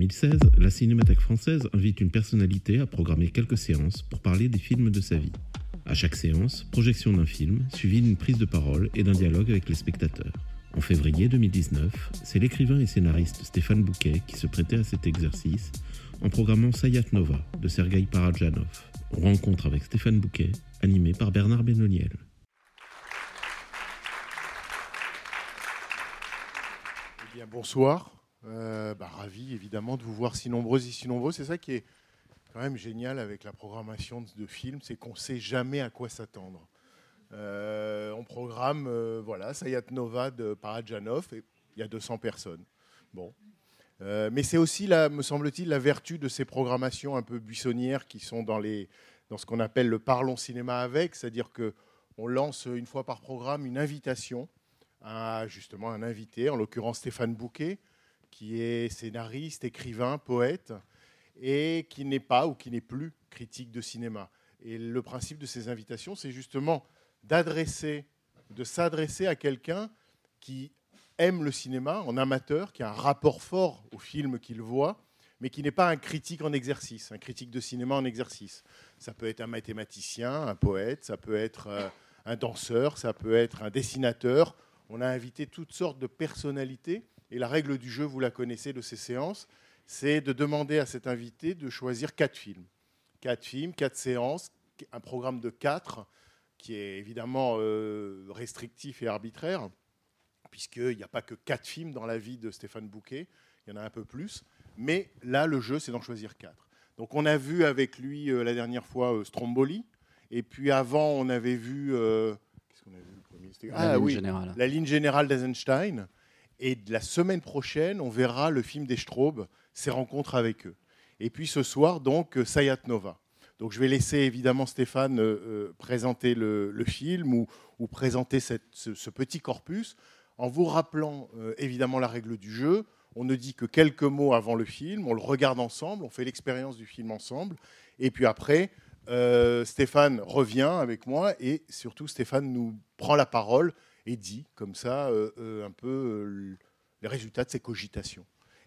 2016, la Cinémathèque française invite une personnalité à programmer quelques séances pour parler des films de sa vie. À chaque séance, projection d'un film, suivie d'une prise de parole et d'un dialogue avec les spectateurs. En février 2019, c'est l'écrivain et scénariste Stéphane Bouquet qui se prêtait à cet exercice en programmant Sayat Nova de Sergei Parajanov. Rencontre avec Stéphane Bouquet, animé par Bernard Benoliel. Eh bien, bonsoir. Euh, bah, ravi évidemment de vous voir si nombreux et si nombreux. C'est ça qui est quand même génial avec la programmation de films, c'est qu'on ne sait jamais à quoi s'attendre. Euh, on programme euh, voilà, Sayat Nova de Parajanov et il y a 200 personnes. Bon. Mais c'est aussi, me semble-t-il, la vertu de ces programmations un peu buissonnières qui sont dans, les, dans ce qu'on appelle le parlons cinéma avec, c'est-à-dire qu'on lance une fois par programme une invitation à justement un invité, en l'occurrence Stéphane Bouquet, qui est scénariste, écrivain, poète, et qui n'est pas ou qui n'est plus critique de cinéma. Et le principe de ces invitations, c'est justement d'adresser, de s'adresser à quelqu'un qui aime le cinéma en amateur, qui a un rapport fort au film qu'il voit, mais qui n'est pas un critique en exercice, un critique de cinéma en exercice. Ça peut être un mathématicien, un poète, ça peut être euh, un danseur, ça peut être un dessinateur. On a invité toutes sortes de personnalités, et la règle du jeu, vous la connaissez de ces séances, c'est de demander à cet invité de choisir quatre films. Quatre films, quatre séances, un programme de quatre, qui est évidemment euh, restrictif et arbitraire, puisqu'il n'y a pas que quatre films dans la vie de Stéphane Bouquet, il y en a un peu plus. Mais là, le jeu, c'est d'en choisir quatre. Donc on a vu avec lui euh, la dernière fois euh, Stromboli, et puis avant, on avait vu... Qu'est-ce qu'on a vu? Le premier La Ah ligne oui, générale. la ligne générale d'Eisenstein. Et la semaine prochaine, on verra le film des Straub, ses rencontres avec eux. Et puis ce soir, donc, euh, Sayat Nova. Donc je vais laisser évidemment Stéphane euh, euh, présenter le, film ou, présenter ce, petit corpus en vous rappelant évidemment la règle du jeu. On ne dit que quelques mots avant le film, on le regarde ensemble, on fait l'expérience du film ensemble. Et puis après, euh, Stéphane revient avec moi et surtout Stéphane nous prend la parole et dit comme ça euh, euh, un peu les résultats de ses cogitations.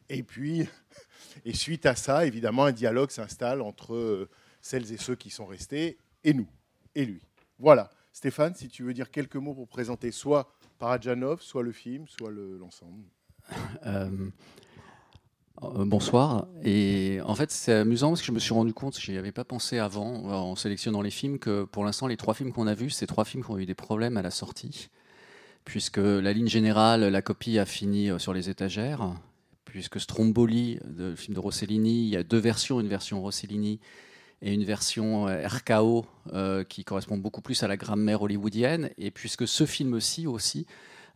Et puis, et suite à ça, évidemment, un dialogue s'installe entre celles et ceux qui sont restés et nous, et lui. Voilà. Stéphane, si tu veux dire quelques mots pour présenter soit Parajanov, soit le film, soit le- l'ensemble. bonsoir. Et en fait, c'est amusant parce que je me suis rendu compte, j'y avais pas pensé avant, euh, en sélectionnant les films, que pour l'instant, les trois films qu'on a vus, c'est trois films qui ont eu des problèmes à la sortie. Puisque la ligne générale, la copie a fini euh, sur les étagères. Puisque Stromboli, le film de Rossellini, il y a deux versions, une version Rossellini et une version euh, RKO euh, qui correspond beaucoup plus à la grammaire hollywoodienne. Et puisque ce film-ci aussi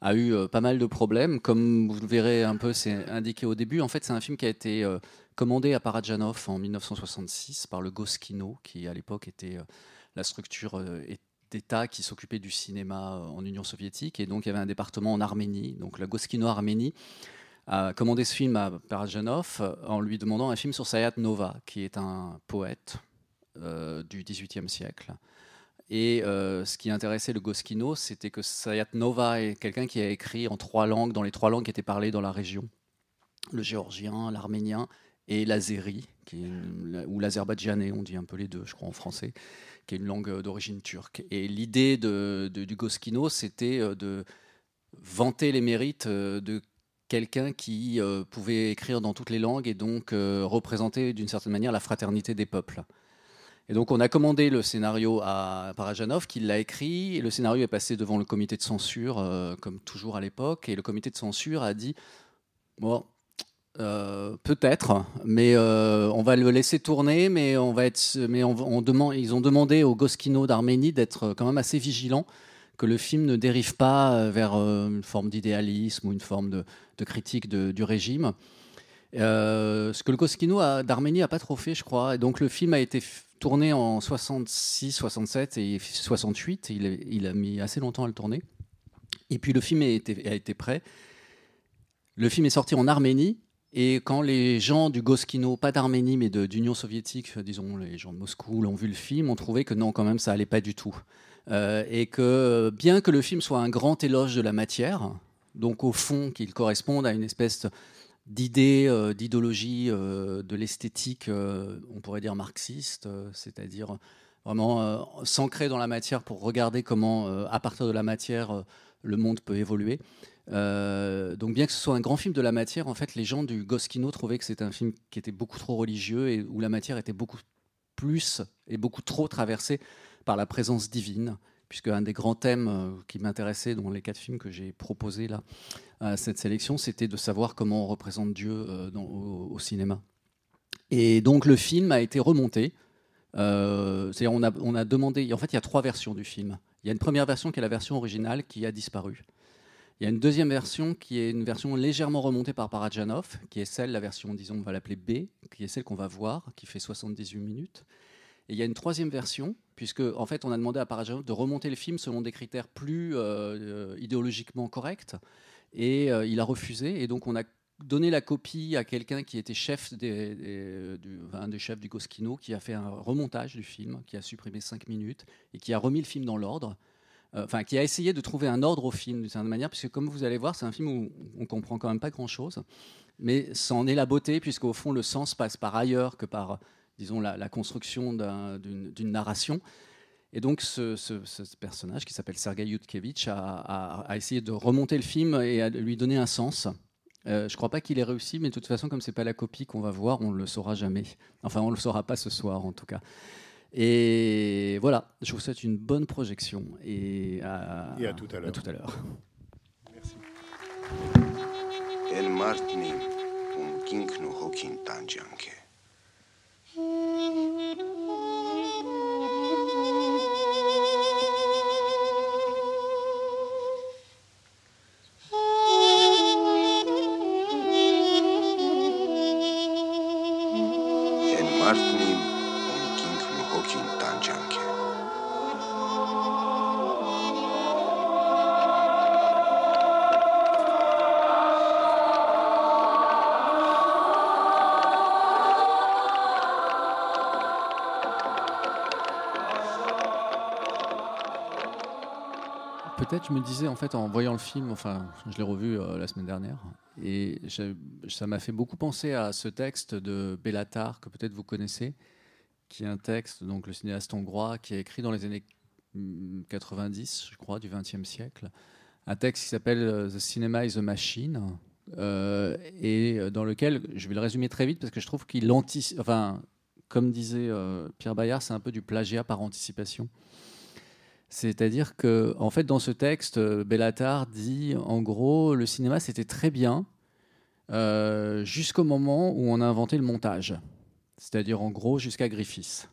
a eu euh, pas mal de problèmes, comme vous le verrez un peu, c'est indiqué au début. En fait, c'est un film qui a été euh, commandé à Parajanov en 1966 par le Goskino, qui à l'époque était euh, la structure d'État qui s'occupait du cinéma en Union soviétique. Et donc, il y avait un département en Arménie. Donc, la Goskino Arménie a commandé ce film à Parajanov en lui demandant un film sur Sayat Nova, qui est un poète euh, du XVIIIe siècle. Et euh, ce qui intéressait le Goskino, c'était que Sayat Nova est quelqu'un qui a écrit en trois langues, dans les trois langues qui étaient parlées dans la région le géorgien, l'arménien et l'azéri, ou l'azerbaïdjanais, on dit un peu les deux, je crois, en français, qui est une langue euh, d'origine turque. Et l'idée de, du Goskino, c'était euh, de vanter les mérites de quelqu'un qui pouvait écrire dans toutes les langues et donc représenter d'une certaine manière la fraternité des peuples. Et donc on a commandé le scénario à Parajanov, qui l'a écrit, et le scénario est passé devant le comité de censure, euh, comme toujours à l'époque, et le comité de censure a dit, bon, euh, peut-être, mais euh, on va le laisser tourner, mais on va être, mais on, on ils ont demandé au Goskino d'Arménie d'être quand même assez vigilant, que le film ne dérive pas vers une forme d'idéalisme ou une forme de, critique du régime. Ce que le Koskino a- d'Arménie n'a pas trop fait, je crois. Et donc le film a été tourné en 66, 67 et 68. Il, a mis assez longtemps à le tourner. Et puis le film a été, prêt. Le film est sorti en Arménie. Et quand les gens du Goskino, pas d'Arménie, mais d'Union soviétique, disons les gens de Moscou, l'ont vu le film, ont trouvé que non, quand même, ça allait pas du tout. Euh, et que bien que le film soit un grand éloge de la matière, donc au fond qu'il corresponde à une espèce d'idée, euh, d'idéologie euh, de l'esthétique, euh, on pourrait dire marxiste, c'est-à-dire vraiment s'ancrer dans la matière pour regarder comment, à partir de la matière, le monde peut évoluer. Donc bien que ce soit un grand film de la matière, en fait, les gens du Goskino trouvaient que c'était un film qui était beaucoup trop religieux et où la matière était beaucoup plus et beaucoup trop traversée par la présence divine, puisque un des grands thèmes euh, qui m'intéressait dans les quatre films que j'ai proposés là à cette sélection, c'était de savoir comment on représente Dieu euh, au cinéma. Et donc le film a été remonté. Euh, c'est-à-dire on a, on a demandé. En fait, il y a trois versions du film. Il y a une première version qui est la version originale qui a disparu. Il y a une deuxième version qui est une version légèrement remontée par Parajanov, qui est celle, la version, disons, on va l'appeler B, qui est celle qu'on va voir, qui fait 78 minutes. Et il y a une troisième version, puisque en fait, on a demandé à Parajanov de remonter le film selon des critères plus euh, euh, idéologiquement corrects, et euh, il a refusé. Et donc, on a donné la copie à quelqu'un qui était chef des, des- un des chefs du Goskino, qui a fait un remontage du film, qui a supprimé 5 minutes et qui a remis le film dans l'ordre. Enfin, qui a essayé de trouver un ordre au film d'une certaine manière, puisque comme vous allez voir, c'est un film où on comprend quand même pas grand-chose, mais c'en est la beauté, puisqu'au fond, le sens passe par ailleurs que par, disons, la, la construction d'un- d'une narration. Et donc, ce, ce- ce personnage qui s'appelle Sergei Yutkevich a, a- a essayé de remonter le film et à lui donner un sens. Euh, je ne crois pas qu'il ait réussi, mais de toute façon, comme c'est pas la copie qu'on va voir, on ne le saura jamais. Enfin, on ne le saura pas ce soir, en tout cas. Et voilà, je vous souhaite une bonne projection et à, Et à tout à l'heure. tout à l'heure. Merci. El un Thank you. Peut-être, je me disais, en fait, en voyant le film, enfin, je l'ai revu euh, la semaine dernière, et ça m'a fait beaucoup penser à ce texte de Bellatar, que peut-être vous connaissez, qui est un texte, donc le cinéaste hongrois, qui a écrit dans les années mm, 90, je crois, du XXe siècle, un texte qui s'appelle euh, The Cinema is a Machine, euh, et dans lequel, je vais le résumer très vite, parce que je trouve qu'il anticipe, enfin, comme disait Pierre Bayard, c'est un peu du plagiat par anticipation. C'est-à-dire que, en fait, dans ce texte, Bellatar dit, en gros, le cinéma c'était très bien euh, jusqu'au moment où on a inventé le montage. C'est-à-dire, en gros, jusqu'à Griffiths.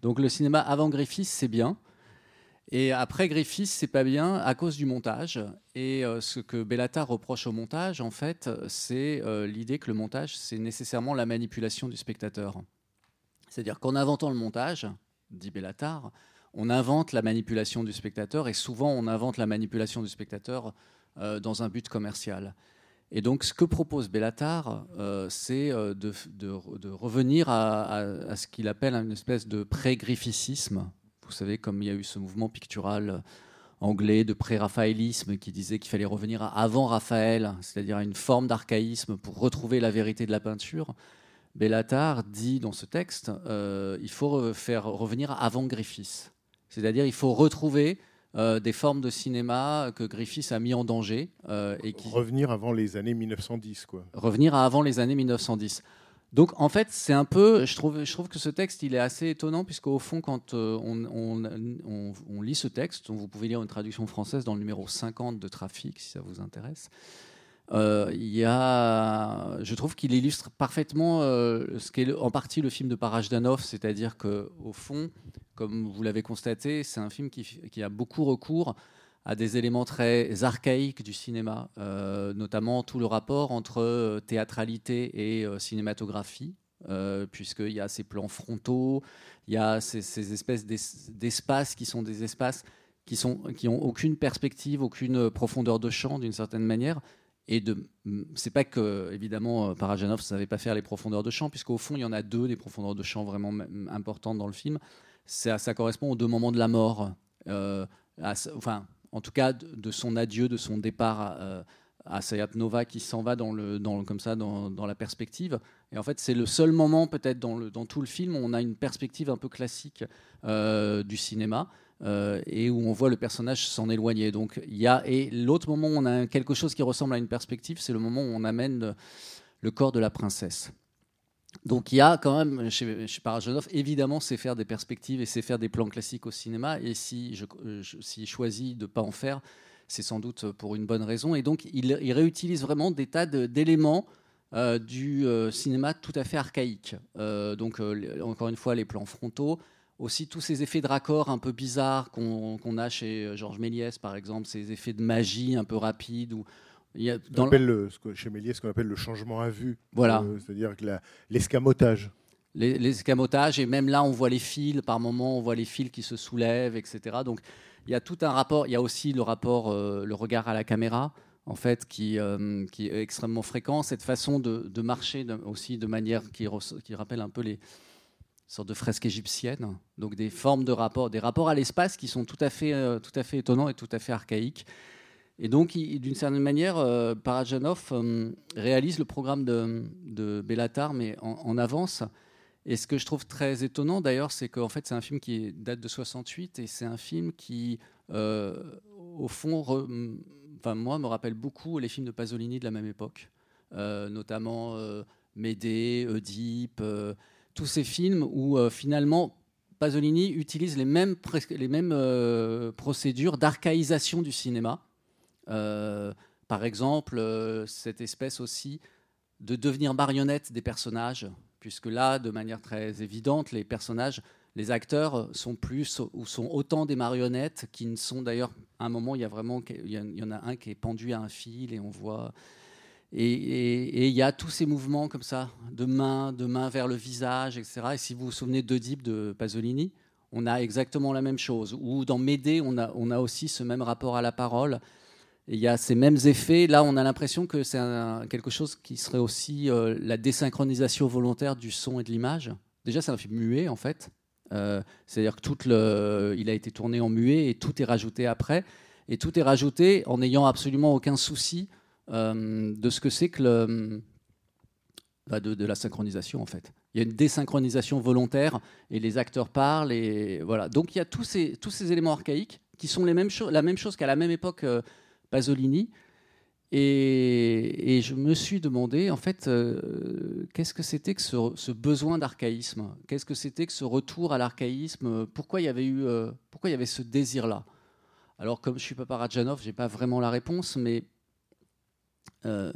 Donc, le cinéma avant Griffiths, c'est bien. Et après Griffiths, c'est pas bien à cause du montage. Et euh, ce que Bellatar reproche au montage, en fait, c'est euh, l'idée que le montage, c'est nécessairement la manipulation du spectateur. C'est-à-dire qu'en inventant le montage, dit Bellatar, on invente la manipulation du spectateur et souvent on invente la manipulation du spectateur euh, dans un but commercial. Et donc ce que propose Bellatar, euh, c'est euh, de, revenir à, ce qu'il appelle une espèce de pré-grifficisme. Vous savez, comme il y a eu ce mouvement pictural anglais de pré-raphaélisme qui disait qu'il fallait revenir à avant Raphaël, c'est-à-dire à une forme d'archaïsme pour retrouver la vérité de la peinture. Bellatar dit dans ce texte, il faut re- faire revenir avant Griffiths. C'est-à-dire il faut retrouver euh, des formes de cinéma que Griffiths a mis en danger euh, et qui Revenir avant les années 1910, quoi. revenir à avant les années 1910. Donc en fait, c'est un peu, je trouve, je trouve que ce texte, il est assez étonnant puisqu'au fond, quand euh, on, on- on- on lit ce texte, vous pouvez lire une traduction française dans le numéro 50 de Trafic, si ça vous intéresse, euh, y a, je trouve qu'il illustre parfaitement euh, ce qu'est en partie le film de Parajdanov, c'est-à-dire que au fond, comme vous l'avez constaté, c'est un film qui, a beaucoup recours à des éléments très archaïques du cinéma, euh, notamment tout le rapport entre euh, théâtralité et euh, cinématographie, euh, puisqu'il y a ces plans frontaux, il y a ces, ces espèces d'es- d'espaces qui sont des espaces qui sont qui aucune perspective, aucune profondeur de champ d'une certaine manière. Et de, c'est pas que évidemment euh, Parajanov ne savait pas faire les profondeurs de champ, puisqu'au fond il y en a deux des profondeurs de champ vraiment importantes dans le film. Ça, ça correspond aux deux moments de la mort. euh, enfin, en tout cas, de, son adieu, de son départ à, euh, à Sayat Nova qui s'en va dans comme ça, dans, la perspective. Et en fait, c'est le seul moment, peut-être, dans, tout le film où on a une perspective un peu classique euh, du cinéma. Euh, et où on voit le personnage s'en éloigner. Donc il y a et l'autre moment où on a quelque chose qui ressemble à une perspective, c'est le moment où on amène le, corps de la princesse. Donc il y a quand même chez, chez Parajanov, évidemment, c'est faire des perspectives et c'est faire des plans classiques au cinéma. Et si je, je- choisit de pas en faire, c'est sans doute pour une bonne raison. Et donc il, il réutilise vraiment des tas d'éléments euh, du euh, cinéma tout à fait archaïque. Donc encore une fois, les plans frontaux, aussi tous ces effets de raccord un peu bizarres qu'on a chez euh, Georges Méliès, par exemple, ces effets de magie un peu rapides. Où il y a, On dans le- appelle le- chez Méliès ce qu'on appelle le changement à vue. Voilà. Euh, C'est-à-dire l'escamotage. les, les escamotages, et même là, on voit les fils, par moments, on voit les fils qui se soulèvent, etc. Donc, il y a tout un rapport. Il y a aussi le rapport, euh, le regard à la caméra, en fait, qui, euh, qui est extrêmement fréquent. Cette façon de, de marcher de- aussi de manière qui, qui rappelle un peu les sortes de fresques égyptiennes. Donc, des formes de rapport, des rapports à l'espace qui sont tout à fait, euh, tout à fait étonnants et tout à fait archaïques. Et donc, d'une certaine manière, euh, Parajanov euh, réalise le programme de, de Bellatar, mais en, avance. Et ce que je trouve très étonnant d'ailleurs, c'est qu'en fait, c'est un film qui date de 68 et c'est un film qui, euh, au fond, moi, me rappelle beaucoup les films de Pasolini de la même époque, notamment Médée, Oedipe, tous ces films où euh, finalement Pasolini utilise les mêmes, euh, procédures d'archaïsation du cinéma. Euh, par exemple, cette espèce aussi de devenir marionnette des personnages, puisque là, de manière très évidente, les personnages, les acteurs sont plus ou sont autant des marionnettes qui ne sont d'ailleurs. À un moment, il y a vraiment, il y en a un qui est pendu à un fil et on voit. Et, il y a tous ces mouvements comme ça, de main, de main vers le visage, etc. Et si vous vous souvenez d'Oedipe de Pasolini, on a exactement la même chose. Ou dans Médée, on a, on a aussi ce même rapport à la parole. Il y a ces mêmes effets. Là, on a l'impression que c'est quelque chose qui serait aussi euh, la désynchronisation volontaire du son et de l'image. Déjà, c'est un film muet, en fait. Euh, C'est-à-dire que tout le, il a été tourné en muet et tout est rajouté après. Et tout est rajouté en n'ayant absolument aucun souci euh, de ce que c'est que le, bah, de, la synchronisation, en fait. Il y a une désynchronisation volontaire et les acteurs parlent. Et voilà. Donc, il y a tous ces, tous ces éléments archaïques qui sont les mêmes la même chose qu'à la même époque euh, Pasolini. Et, je me suis demandé, en fait, euh, qu'est-ce que c'était que ce, besoin d'archaïsme? Qu'est-ce que c'était que ce retour à l'archaïsme? Pourquoi il y avait eu, pourquoi il y avait ce désir-là? Alors, comme je suis pas Parajanov, j'ai pas vraiment la réponse, mais euh,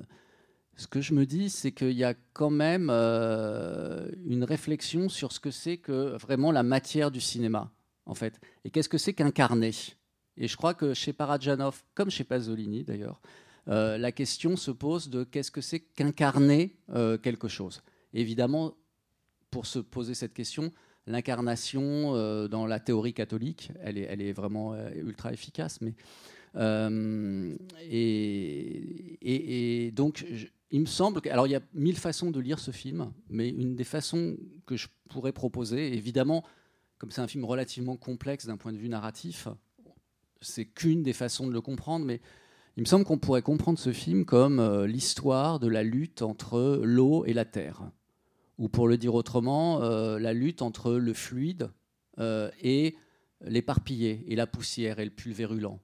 ce que je me dis, c'est qu'il y a quand même euh, une réflexion sur ce que c'est que vraiment la matière du cinéma, en fait. Et qu'est-ce que c'est qu'incarner Et je crois que chez Parajanov, comme chez Pasolini d'ailleurs, euh, la question se pose de qu'est-ce que c'est qu'incarner quelque chose. Évidemment, pour se poser cette question, l'incarnation dans la théorie catholique, elle est, elle est vraiment ultra efficace. Mais, euh, et, donc, il me semble que. Alors, il y a mille façons de lire ce film, mais une des façons que je pourrais proposer, évidemment, comme c'est un film relativement complexe d'un point de vue narratif, c'est qu'une des façons de le comprendre, mais il me semble qu'on pourrait comprendre ce film comme euh, l'histoire de la lutte entre l'eau et la terre. Ou pour le dire autrement, euh, la lutte entre le fluide et l'éparpillé, et la poussière et le pulvérulent.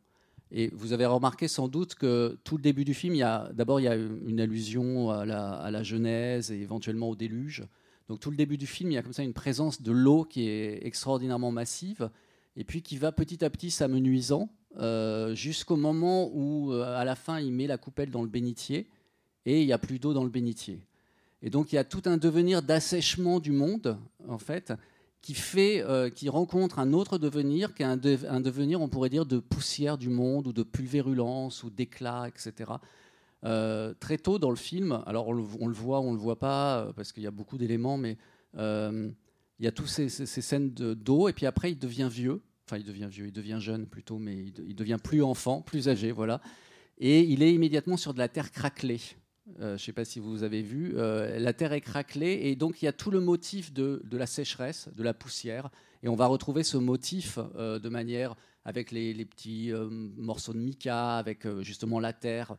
Et vous avez remarqué sans doute que tout le début du film, d'abord il y a une allusion à la, à la Genèse et éventuellement au déluge. Donc tout le début du film, il y a comme ça une présence de l'eau qui est extraordinairement massive et puis qui va petit à petit s'amenuisant euh, jusqu'au moment où, euh, à la fin, il met la coupelle dans le bénitier et il n'y a plus d'eau dans le bénitier. Et donc il y a tout un devenir d'assèchement du monde, en fait, qui fait, euh, qui rencontre un autre devenir, qui est un, de- un devenir, on pourrait dire, de poussière du monde ou de pulvérulence ou d'éclat, etc. Euh, très tôt dans le film, alors on le, voit, on le voit pas, euh, parce qu'il y a beaucoup d'éléments, mais il y a toutes ces, scènes de- d'eau, et puis après il devient vieux, enfin il devient vieux, il devient jeune plutôt, mais il, il devient plus enfant, plus âgé, voilà. Et il est immédiatement sur de la terre craquelée. Euh, je ne sais pas si vous avez vu, euh, la terre est craquelée, et donc il y a tout le motif de, la sécheresse, de la poussière, et on va retrouver ce motif euh, de manière avec les, petits morceaux de mica, avec justement la terre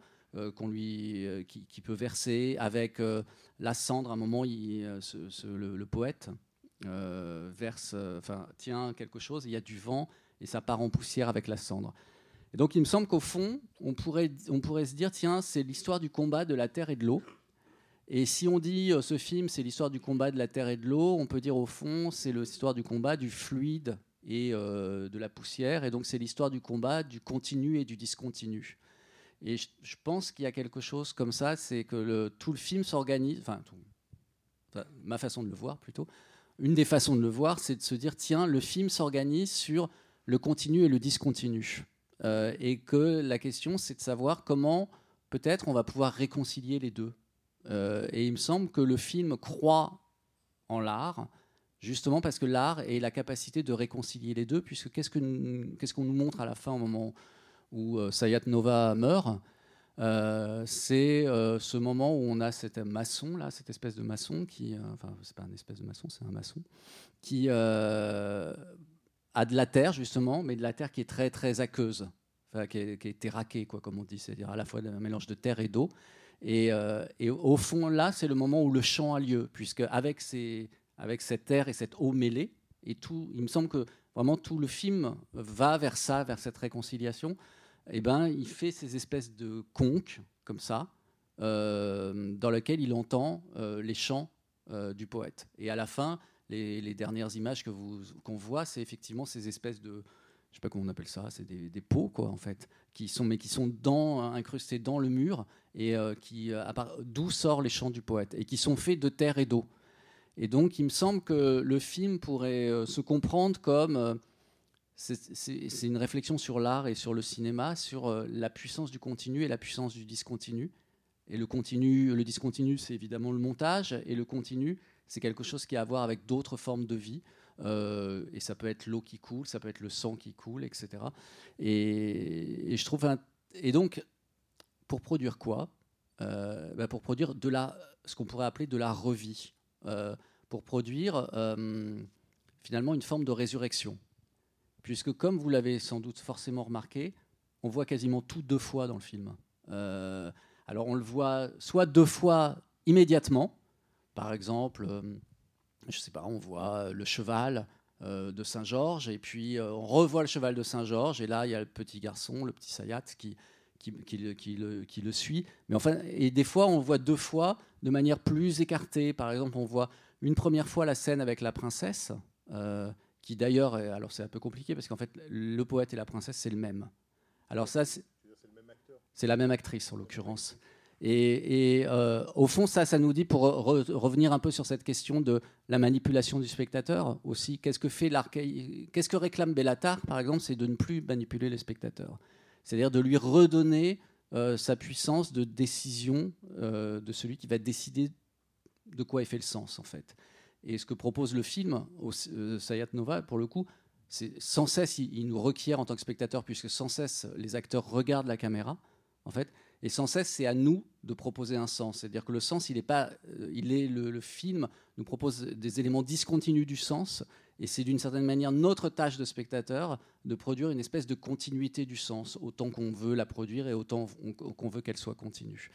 qu'on lui, qui, peut verser, avec la cendre. À un moment, le, poète verse, enfin tient quelque chose, il y a du vent et ça part en poussière avec la cendre. Et donc, il me semble qu'au fond, on pourrait, se dire, tiens, c'est l'histoire du combat de la terre et de l'eau. Et si on dit euh, ce film, c'est l'histoire du combat de la terre et de l'eau, on peut dire au fond, c'est l'histoire du combat du fluide et euh, de la poussière. Et donc, c'est l'histoire du combat du continu et du discontinu. Et je, pense qu'il y a quelque chose comme ça, c'est que le, tout le film s'organise, enfin, ma façon de le voir plutôt, une des façons de le voir, c'est de se dire, tiens, le film s'organise sur le continu et le discontinu. Euh, et que la question, c'est de savoir comment peut-être on va pouvoir réconcilier les deux. Euh, et il me semble que le film croit en l'art, justement parce que l'art est la capacité de réconcilier les deux, puisque qu'est-ce qu'on nous montre à la fin au moment où euh, Sayat Nova meurt? C'est ce moment où on a cet maçon là, cette espèce de maçon qui, enfin c'est pas un espèce de maçon, c'est un maçon qui a de la terre justement, mais de la terre qui est très très aqueuse, enfin, qui, est, qui terraquée quoi, comme on dit, c'est-à-dire à la fois un mélange de terre et d'eau. Et, euh, et au fond là, c'est le moment où le chant a lieu, puisque avec cette terre et cette eau mêlée, et tout, il me semble que vraiment tout le film va vers ça, vers cette réconciliation eh ben, il fait ces espèces de conques, comme ça, euh, dans lesquelles il entend euh, les chants du poète. Et à la fin, les, dernières images que vous, qu'on voit, c'est effectivement ces espèces de, je sais pas comment on appelle ça, c'est des, pots, quoi, en fait, qui sont, mais qui sont dans, incrustés dans le mur, et euh, qui, euh, d'où sortent les chants du poète, et qui sont faits de terre et d'eau. Et donc, il me semble que le film pourrait euh, se comprendre comme c'est une réflexion sur l'art et sur le cinéma, sur la puissance du continu et la puissance du discontinu. Et le continu, le discontinu, c'est évidemment le montage, et le continu, c'est quelque chose qui a à voir avec d'autres formes de vie. Euh, et ça peut être l'eau qui coule, ça peut être le sang qui coule, etc. Et, je trouve, et donc, pour produire quoi? Euh, bah, Pour produire de la, ce qu'on pourrait appeler de la revie, Euh, pour produire finalement une forme de résurrection puisque comme vous l'avez sans doute forcément remarqué, on voit quasiment tout deux fois dans le film. Alors on le voit soit deux fois immédiatement, par exemple, euh, je sais pas, on voit le cheval euh, de Saint-Georges, et puis euh, on revoit le cheval de Saint-Georges, et là il y a le petit garçon, le petit Sayat, qui, qui, le, qui le- qui le suit. Mais enfin, et des fois on voit deux fois de manière plus écartée. Par exemple, on voit une première fois la scène avec la princesse. euh, qui d'ailleurs, alors c'est un peu compliqué parce qu'en fait, le poète et la princesse, c'est le même. Alors ça, c'est la même actrice en l'occurrence. Et, euh, au fond, ça, ça nous dit, pour re- revenir un peu sur cette question de la manipulation du spectateur aussi, qu'est-ce que fait Qu'est-ce que réclame Bellatar, par exemple, c'est de ne plus manipuler les spectateurs. C'est-à-dire de lui redonner euh, sa puissance de décision euh, de celui qui va décider de quoi est fait le sens, en fait. Et ce que propose le film, Sayat Nova, pour le coup, c'est sans cesse, il nous requiert en tant que spectateur, puisque sans cesse, les acteurs regardent la caméra, en fait, et sans cesse, c'est à nous de proposer un sens. C'est-à-dire que le sens, il est pas, euh, il est le, film nous propose des éléments discontinus du sens, et c'est d'une certaine manière notre tâche de spectateur de produire une espèce de continuité du sens, autant qu'on veut la produire et autant on- qu'on veut qu'elle soit continue.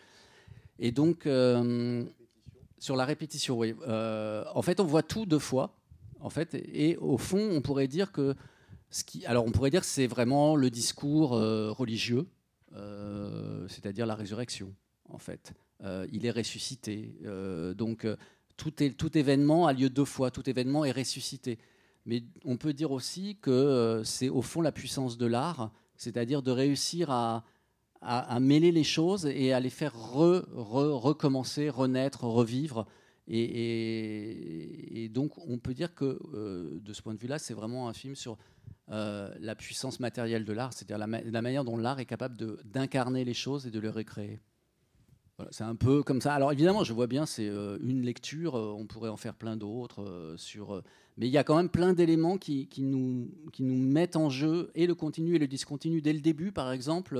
Et donc, euh, sur la répétition, oui. Euh, en fait, on voit tout deux fois. En fait, et, au fond, on pourrait dire que alors on pourrait dire que c'est vraiment le discours religieux, c'est-à-dire la résurrection. En fait, Euh, il est ressuscité. Euh, donc euh, tout, événement a lieu deux fois. Tout événement est ressuscité. Mais on peut dire aussi que euh, c'est au fond la puissance de l'art, c'est-à-dire de réussir à, mêler les choses et à les faire re- re- recommencer, renaître, revivre. Et, donc, on peut dire que euh, de ce point de vue-là, c'est vraiment un film sur euh, la puissance matérielle de l'art, c'est-à-dire la, ma- la manière dont l'art est capable d'incarner les choses et de les recréer. C'est un peu comme ça. Alors évidemment, je vois bien, c'est euh, une lecture, on pourrait en faire plein d'autres sur. mais il y a quand même plein d'éléments qui, nous, qui nous mettent en jeu et le continu et le discontinu dès le début. Par exemple,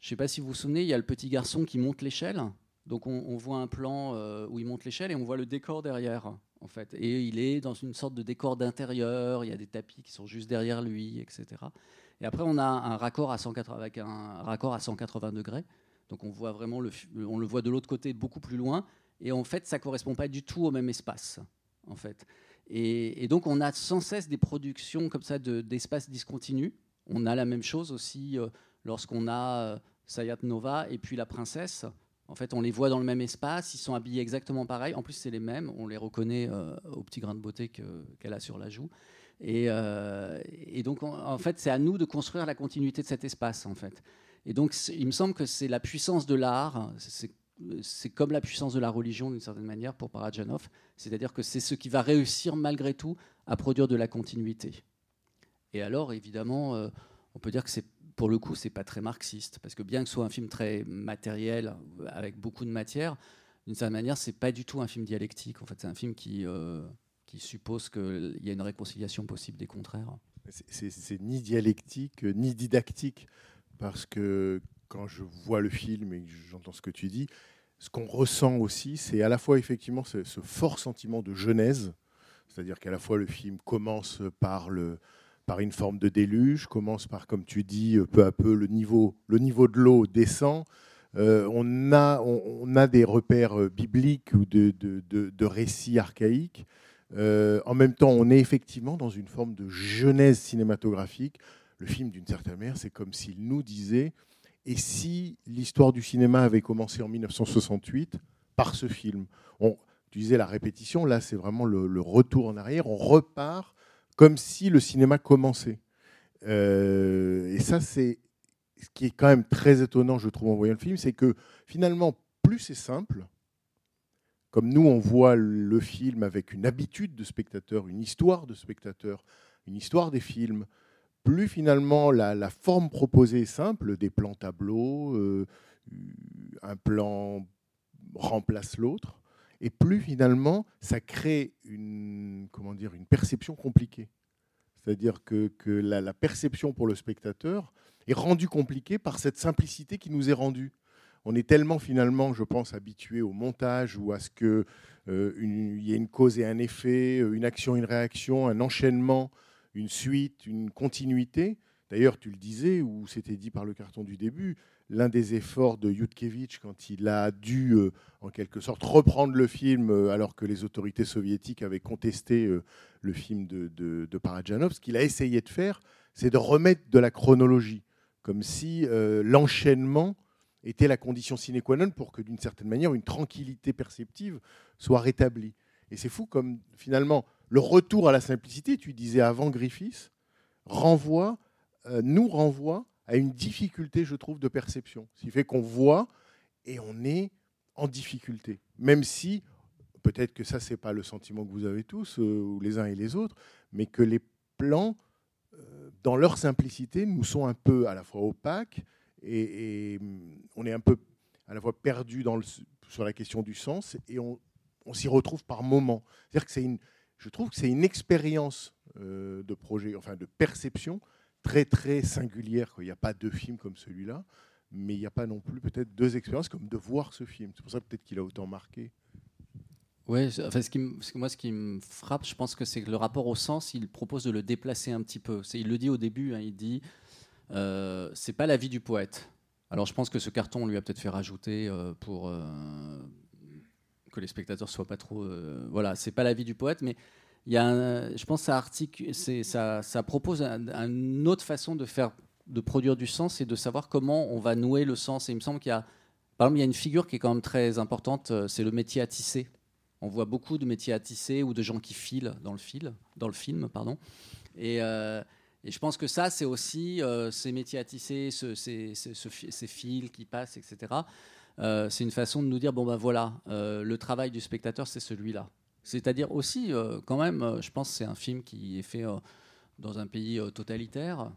je ne sais pas si vous vous souvenez, il y a le petit garçon qui monte l'échelle. Donc on, voit un plan euh, où il monte l'échelle et on voit le décor derrière, en fait. Et il est dans une sorte de décor d'intérieur. Il y a des tapis qui sont juste derrière lui, etc. Et après, on a un raccord à 180, avec un raccord à 180 degrés. Donc on voit vraiment le, on le voit de l'autre côté, beaucoup plus loin. Et en fait, ça correspond pas du tout au même espace, en fait. Et, donc on a sans cesse des productions comme ça de- d'espaces discontinus. On a la même chose aussi euh, lorsqu'on a euh, Sayat Nova et puis la princesse. En fait, on les voit dans le même espace, ils sont habillés exactement pareil. En plus, c'est les mêmes. On les reconnaît euh, au petit grain de beauté que- qu'elle a sur la joue. Et, euh, donc, en, fait, c'est à nous de construire la continuité de cet espace, en fait. Et donc, il me semble que c'est la puissance de l'art. C'est c'est comme la puissance de la religion, d'une certaine manière, pour Parajanov. C'est-à-dire que c'est ce qui va réussir, malgré tout, à produire de la continuité. Et alors, évidemment, euh, on peut dire que c'est pour le coup, c'est pas très marxiste, parce que bien que ce soit un film très matériel, avec beaucoup de matière, d'une certaine manière, c'est pas du tout un film dialectique. En fait, c'est un film qui, euh, suppose qu'il y a une réconciliation possible des contraires. C'est- ni dialectique, euh, ni didactique, parce que quand je vois le film et j'entends ce que tu dis, ce qu'on ressent aussi, c'est à la fois effectivement ce, ce fort sentiment de genèse, c'est-à-dire qu'à la fois le film commence par, le, par une forme de déluge, commence par, comme tu dis, euh, peu à peu le niveau, le niveau de l'eau descend. Euh, on, a, on, a des repères euh, bibliques ou de, de, de- récits archaïques. En même temps, on est effectivement dans une forme de genèse cinématographique. Le film, d'une certaine manière, c'est comme s'il nous disait et si l'histoire du cinéma avait commencé en 1968 par ce film? On, Tu disais la répétition, là, c'est vraiment le retour en arrière. On repart comme si le cinéma commençait. Euh, et ça, c'est ce qui est quand même très étonnant, je trouve, en voyant le film, c'est que finalement, plus c'est simple, comme nous, on voit le film avec une habitude de spectateur, une histoire de spectateur, une histoire des films, plus finalement la, forme proposée est simple, des plans tableaux, euh, un plan remplace l'autre, et plus finalement ça crée une, comment dire, une perception compliquée. C'est-à-dire que, que la, perception pour le spectateur est rendue compliquée par cette simplicité qui nous est rendue on est tellement finalement, je pense, habitué au montage ou à ce qu'il euh, y ait une cause et un effet, euh, une action, une réaction, un enchaînement, une suite, une continuité. D'ailleurs, tu le disais, ou c'était dit par le carton du début, l'un des efforts de Yutkevich quand il a dû, euh, en quelque sorte, reprendre le film euh, alors que les autorités soviétiques avaient contesté euh, le film de, de, de Parajanov, ce qu'il a essayé de faire, c'est de remettre de la chronologie, comme si l'enchaînement était la condition sine qua non pour que, d'une certaine manière, une tranquillité perceptive soit rétablie. Et c'est fou comme, finalement, le retour à la simplicité, tu disais avant Griffiths, renvoie, nous renvoie à une difficulté, je trouve, de perception. Ce qui fait qu'on voit et on est en difficulté. Même si, peut-être que ça, c'est pas le sentiment que vous avez tous, euh, ou les uns et les autres, mais que les plans, euh, dans leur simplicité, nous sont un peu à la fois opaques et, hum, on est un peu à la fois perdu sur la question du sens et on, on s'y retrouve par moments. C'est-à-dire que c'est une, je trouve que c'est une expérience euh, de projet, enfin de perception très très singulière. quoi. Il n'y a pas deux films comme celui-là, mais il n'y a pas non plus peut-être deux expériences comme de voir ce film. C'est pour ça peut-être qu'il a autant marqué. C'est- enfin, ce qui moi, ce qui me frappe, je pense que c'est que le rapport au sens, il propose de le déplacer un petit peu. Il le dit au début, hein, il dit euh, c'est pas la vie du poète. Alors je pense que ce carton, on lui a peut-être fait rajouter euh, pour euh, que les spectateurs soient pas trop. euh, voilà, c'est pas la vie du poète, mais il y a, je pense, que ça propose un- un- une autre façon de faire, de produire du sens et de savoir comment on va nouer le sens. Et il me semble qu'il y a, par exemple, il y a une figure qui est quand même très importante, euh, c'est le métier à tisser. On voit beaucoup de métiers à tisser ou de gens qui filent dans le, fil, dans le film. Pardon. Et, euh, je pense que ça, c'est aussi euh, ces métiers à tisser, ce- ces, ces- ce fi- ces fils qui passent, etc. c'est une façon de nous dire bon ben voilà, euh, le travail du spectateur c'est celui-là. C'est-à-dire aussi, euh, quand même, euh, je pense que c'est un film qui est fait euh, dans un pays totalitaire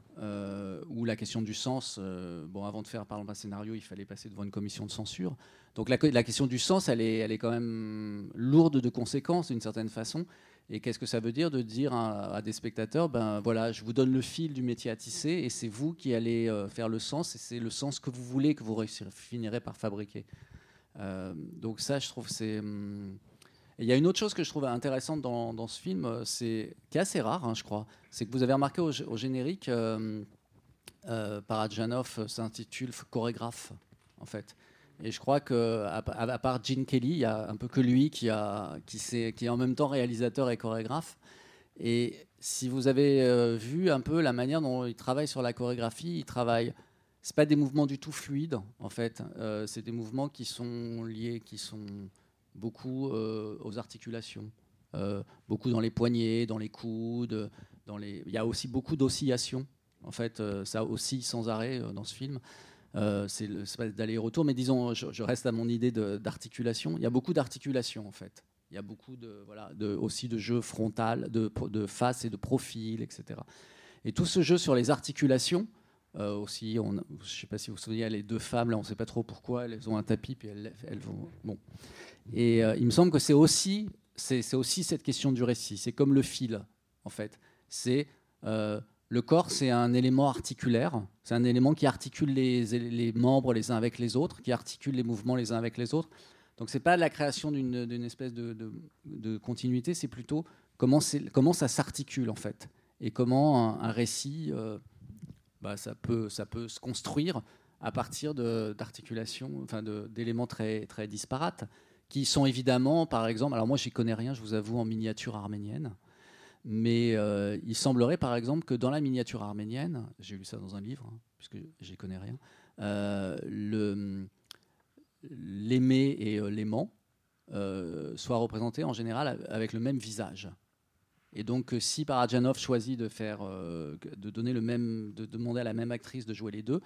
où la question du sens, bon avant de faire par exemple un scénario, il fallait passer devant une commission de censure. Donc la, question du sens, elle est, elle est quand même lourde de conséquences d'une certaine façon. Et qu'est-ce que ça veut dire de dire à, des spectateurs, ben voilà, je vous donne le fil du métier à tisser et c'est vous qui allez faire le sens et c'est le sens que vous voulez que vous finirez par fabriquer. Donc ça, je trouve c'est. Hum... Il y a une autre chose que je trouve intéressante dans, ce film, c'est qui est assez rare, hein, je crois, c'est que vous avez remarqué au, générique, euh, Parajanov s'intitule chorégraphe, en fait. Et je crois que à, part Gene Kelly, il y a un peu que lui qui, a, qui est en même temps réalisateur et chorégraphe. Et si vous avez euh, vu un peu la manière dont il travaille sur la chorégraphie, il travaille. C'est pas des mouvements du tout fluides, en fait. Euh, c'est des mouvements qui sont liés, qui sont beaucoup euh, aux articulations, euh, beaucoup dans les poignets, dans les coudes. Dans les... Il y a aussi beaucoup d'oscillations. En fait, euh, ça oscille sans arrêt dans ce film. Euh, c'est d'aller-retour, mais disons, je, reste à mon idée d'articulation. Il y a beaucoup d'articulation en fait. Il y a beaucoup de, voilà, aussi de jeu frontal, de, face et de profil, etc. Et tout ce jeu sur les articulations, aussi, je ne sais pas si vous vous souvenez, les deux femmes, là, on ne sait pas trop pourquoi, elles ont un tapis, puis elles, elles vont. Bon. Et euh, il me semble que c'est aussi, aussi cette question du récit. C'est comme le fil, en fait. C'est euh, le corps, c'est un élément articulaire. C'est un élément qui articule les, membres les uns avec les autres, qui articule les mouvements les uns avec les autres. Donc, c'est pas la création d'une espèce de, continuité, c'est plutôt comment, ça s'articule, en fait. Et comment un, un récit, euh, bah, ça, peut, ça peut se construire à partir d'articulations, enfin d'éléments très, très disparates, qui sont évidemment, par exemple, alors moi, j'y connais rien, je vous avoue, en miniature arménienne. Mais euh, il semblerait, par exemple, que dans la miniature arménienne, j'ai lu ça dans un livre, hein, puisque j'y connais rien, euh, l'aimé et euh, l'aimant euh, soient représentés en général avec le même visage. Et donc, si Parajanov choisit de faire, de donner le même, de demander à la même actrice de jouer les deux,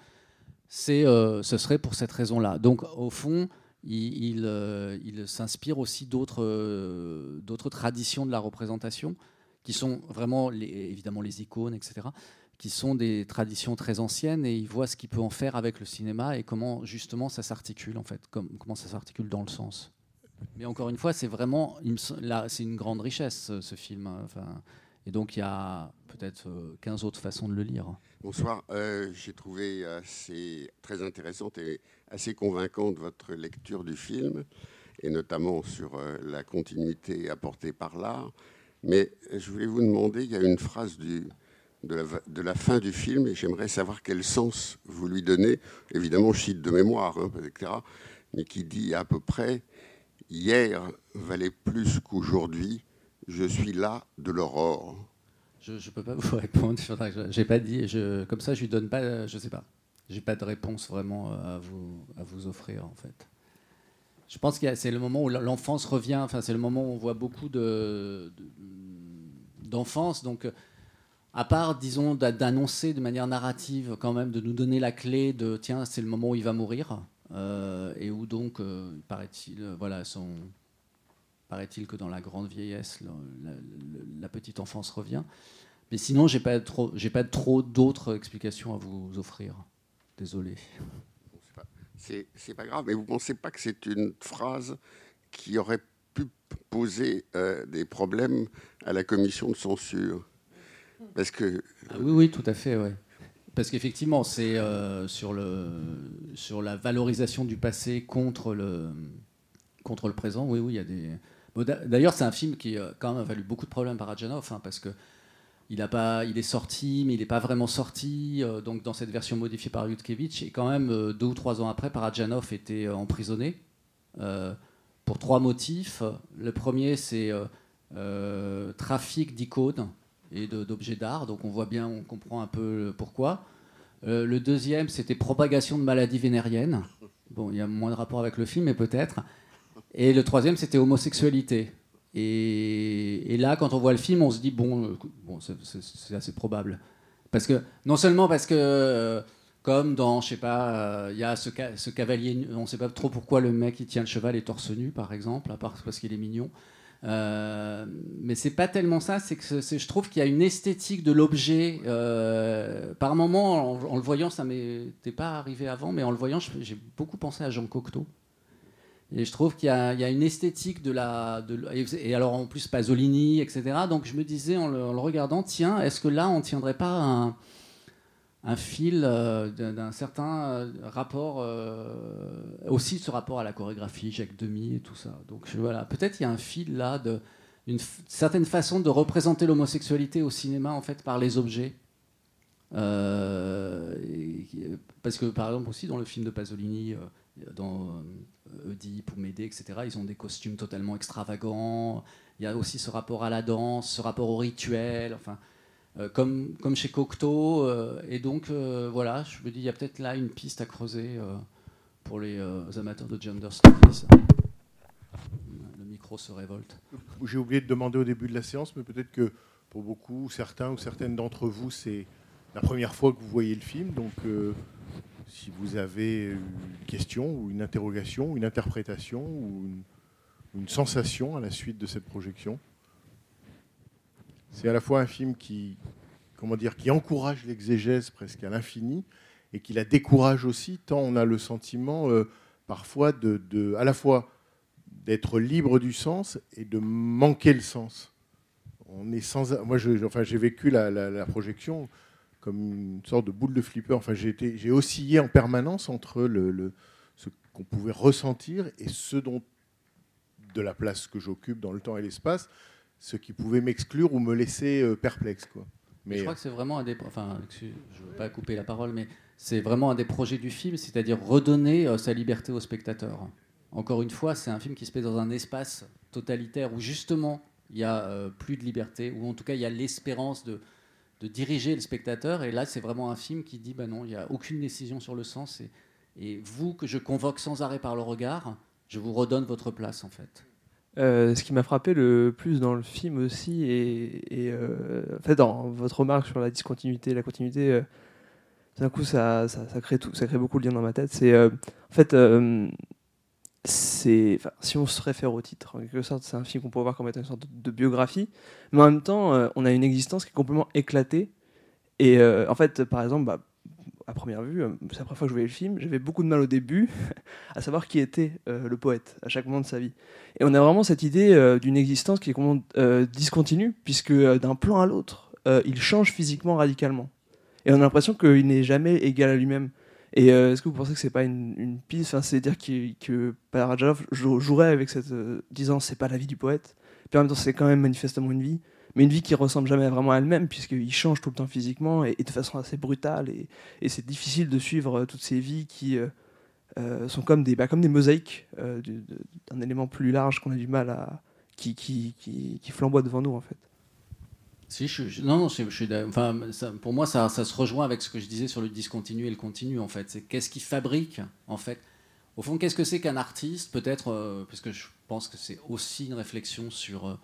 c'est, ce serait pour cette raison-là. Donc, au fond, euh, il s'inspire aussi d'autres, euh, d'autres traditions de la représentation, qui sont vraiment, évidemment, les icônes, etc., qui sont des traditions très anciennes, et il voit ce qu'il peut en faire avec le cinéma et comment justement ça s'articule, en fait, comme, comment ça s'articule dans le sens. Mais encore une fois, c'est vraiment, là, c'est une grande richesse ce, film. Enfin, et donc il y a peut-être 15 autres façons de le lire. Bonsoir. Euh, J'ai trouvé assez très intéressante et assez convaincante votre lecture du film, et notamment sur euh, la continuité apportée par l'art. Mais je voulais vous demander, il y a une phrase de, la, fin du film, et j'aimerais savoir quel sens vous lui donnez. Évidemment, je cite de mémoire, hein, etc., mais qui dit à peu près Hier valait plus qu'aujourd'hui, je suis là de l'aurore. Je ne peux pas vous répondre. J'ai pas dit. Je, comme ça, je lui donne pas. Je sais pas. J'ai pas de réponse vraiment à vous à vous offrir en fait. Je pense que c'est le moment où l'enfance revient. Enfin, c'est le moment où on voit beaucoup de d'enfance. Donc, à part, disons, d'annoncer de manière narrative quand même, de nous donner la clé de tiens, c'est le moment où il va mourir. Euh, et où donc, euh, paraît-il, euh, voilà, paraît-il que dans la grande vieillesse, la, la, la petite enfance revient. Mais sinon, j'ai pas trop, j'ai pas trop d'autres explications à vous offrir. Désolé. C'est, c'est pas grave, mais vous pensez pas que c'est une phrase qui aurait pu poser euh, des problèmes à la commission de censure? Parce que ah oui, oui, tout à fait, ouais. Parce qu'effectivement, c'est euh, sur, le, sur la valorisation du passé contre le, contre le présent. Oui, oui, il y a des. D'ailleurs, c'est un film qui euh, quand même a valu beaucoup de problèmes par Radjanov, hein, parce que il, est sorti, mais il n'est pas vraiment sorti. Euh, donc, dans cette version modifiée par Yutkevich, et quand même euh, deux ou trois ans après, Parajanov était euh, emprisonné pour trois motifs. Le premier, c'est trafic d'icônes et d'objets d'art. Donc on voit bien, on comprend un peu pourquoi. Le deuxième, c'était propagation de maladies vénériennes. Bon, il y a moins de rapport avec le film, mais peut-être. Et le troisième, c'était homosexualité. Et, là, quand on voit le film, on se dit bon, bon c'est assez probable. Parce que non seulement parce que euh, Comme dans, je sais pas, euh, il y a ce, ca- ce cavalier, on ne sait pas trop pourquoi le mec qui tient le cheval est torse nu, par exemple, à part parce qu'il est mignon. Euh, mais c'est pas tellement ça, c'est que je trouve qu'il y a une esthétique de l'objet. euh, par moment, en, le voyant, ça m'était pas arrivé avant, mais en le voyant, j'ai beaucoup pensé à Jean Cocteau. Et je trouve qu'il y, a une esthétique de la. Et, alors en plus Pasolini, etc. Donc je me disais en le, regardant, tiens, est-ce que là on tiendrait pas un, fil euh, d'un certain euh, rapport, euh, aussi ce rapport à la chorégraphie, Jacques Demy et tout ça. Donc voilà, peut-être il y a un fil là de une certaine façon de représenter l'homosexualité au cinéma en fait par les objets. Et- parce que par exemple aussi dans le film de Pasolini, dans Oedipe ou Médée, etc., ils ont des costumes totalement extravagants. Il y a aussi ce rapport à la danse, ce rapport au rituel, enfin, euh, comme, chez Cocteau. euh, et donc, euh, voilà, je me dis, il y a peut-être là une piste à creuser euh, pour les euh, amateurs de gender studies. Le micro se révolte. J'ai oublié de demander au début de la séance, mais peut-être que pour beaucoup, certains ou certaines d'entre vous, c'est la première fois que vous voyez le film. Donc, euh, si vous avez une question ou une interrogation, une interprétation ou une, sensation à la suite de cette projection, c'est à la fois un film qui, comment dire, qui encourage l'exégèse presque à l'infini et qui la décourage aussi, tant on a le sentiment euh, parfois de, à la fois d'être libre du sens et de manquer le sens. On est sans, moi, j'ai vécu la projection comme une sorte de boule de flipper. Enfin, j'ai oscillé en permanence entre le, le- ce qu'on pouvait ressentir et ce dont, de la place que j'occupe dans le temps et l'espace, ce qui pouvait m'exclure ou me laisser euh, perplexe. Quoi. Mais je crois que c'est vraiment un des. Enfin, excuse, je ne veux pas couper la parole, mais c'est vraiment un des projets du film, c'est-à-dire redonner euh, sa liberté au spectateur. Encore une fois, c'est un film qui se passe dans un espace totalitaire où justement il y a euh, plus de liberté, où en tout cas il y a l'espérance de, de diriger le spectateur. Et là, c'est vraiment un film qui dit bah non, il n'y a aucune décision sur le sens. Et, vous, que je convoque sans arrêt par le regard, je vous redonne votre place en fait. Euh, ce qui m'a frappé le plus dans le film aussi, et, euh, en fait, dans votre remarque sur la discontinuité, la continuité, euh, d'un coup, ça, ça, ça crée tout, ça crée beaucoup de liens dans ma tête. C'est euh, en fait, si on se réfère au titre, en quelque sorte, c'est un film qu'on peut voir comme étant une sorte de, biographie, mais en même temps, euh, on a une existence qui est complètement éclatée. Et euh, en fait, par exemple, bah, à première vue, euh, c'est la première fois que je voyais le film, j'avais beaucoup de mal au début à savoir qui était le poète à chaque moment de sa vie. Et on a vraiment cette idée d'une existence qui est complètement discontinue, puisque d'un plan à l'autre, il change physiquement radicalement. Et on a l'impression qu'il n'est jamais égal à lui-même. Et euh, est-ce que vous pensez que c'est pas une, une piste enfin, C'est-à-dire que Parajalov jou- jouerait avec cette. euh, disant c'est pas la vie du poète, puis en même temps c'est quand même manifestement une vie, mais une vie qui ressemble jamais vraiment à elle-même, puisqu'il change tout le temps physiquement et, de façon assez brutale. Et, et c'est difficile de suivre euh, toutes ces vies qui. euh, sont comme des, bah, comme des mosaïques d'un élément plus large qu'on a du mal à. qui, qui, qui, qui flamboie devant nous, en fait. Non, pour moi, ça, se rejoint avec ce que je disais sur le discontinu et le continu, en fait. C'est qu'est-ce qui fabrique, en fait. Au fond, qu'est-ce que c'est qu'un artiste Peut-être, euh, parce que je pense que c'est aussi une réflexion sur euh,